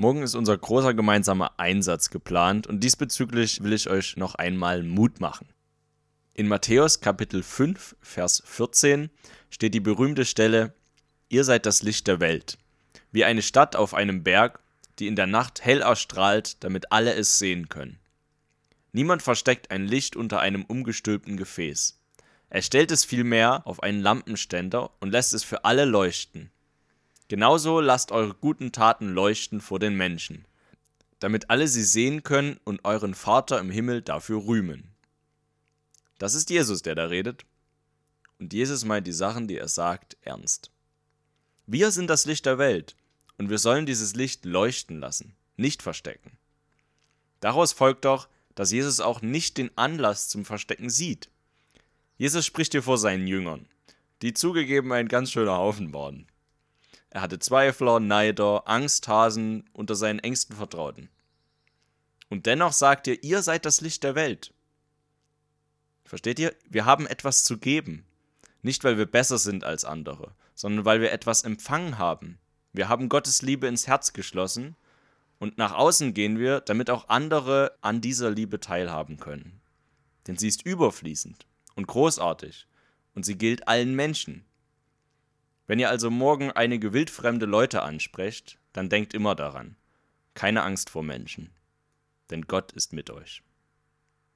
Morgen ist unser großer gemeinsamer Einsatz geplant und diesbezüglich will ich euch noch einmal Mut machen. In Matthäus Kapitel 5, Vers 14 steht die berühmte Stelle, Ihr seid das Licht der Welt, wie eine Stadt auf einem Berg, die in der Nacht hell erstrahlt, damit alle es sehen können. Niemand versteckt ein Licht unter einem umgestülpten Gefäß. Er stellt es vielmehr auf einen Lampenständer und lässt es für alle leuchten. Genauso lasst eure guten Taten leuchten vor den Menschen, damit alle sie sehen können und euren Vater im Himmel dafür rühmen. Das ist Jesus, der da redet. Und Jesus meint die Sachen, die er sagt, ernst. Wir sind das Licht der Welt und wir sollen dieses Licht leuchten lassen, nicht verstecken. Daraus folgt doch, dass Jesus auch nicht den Anlass zum Verstecken sieht. Jesus spricht hier vor seinen Jüngern, die zugegeben ein ganz schöner Haufen waren. Er hatte Zweifler, Neider, Angsthasen unter seinen engsten Vertrauten. Und dennoch sagt er, ihr seid das Licht der Welt. Versteht ihr? Wir haben etwas zu geben. Nicht, weil wir besser sind als andere, sondern weil wir etwas empfangen haben. Wir haben Gottes Liebe ins Herz geschlossen und nach außen gehen wir, damit auch andere an dieser Liebe teilhaben können. Denn sie ist überfließend und großartig und sie gilt allen Menschen. Wenn ihr also morgen einige wildfremde Leute ansprecht, dann denkt immer daran, keine Angst vor Menschen, denn Gott ist mit euch.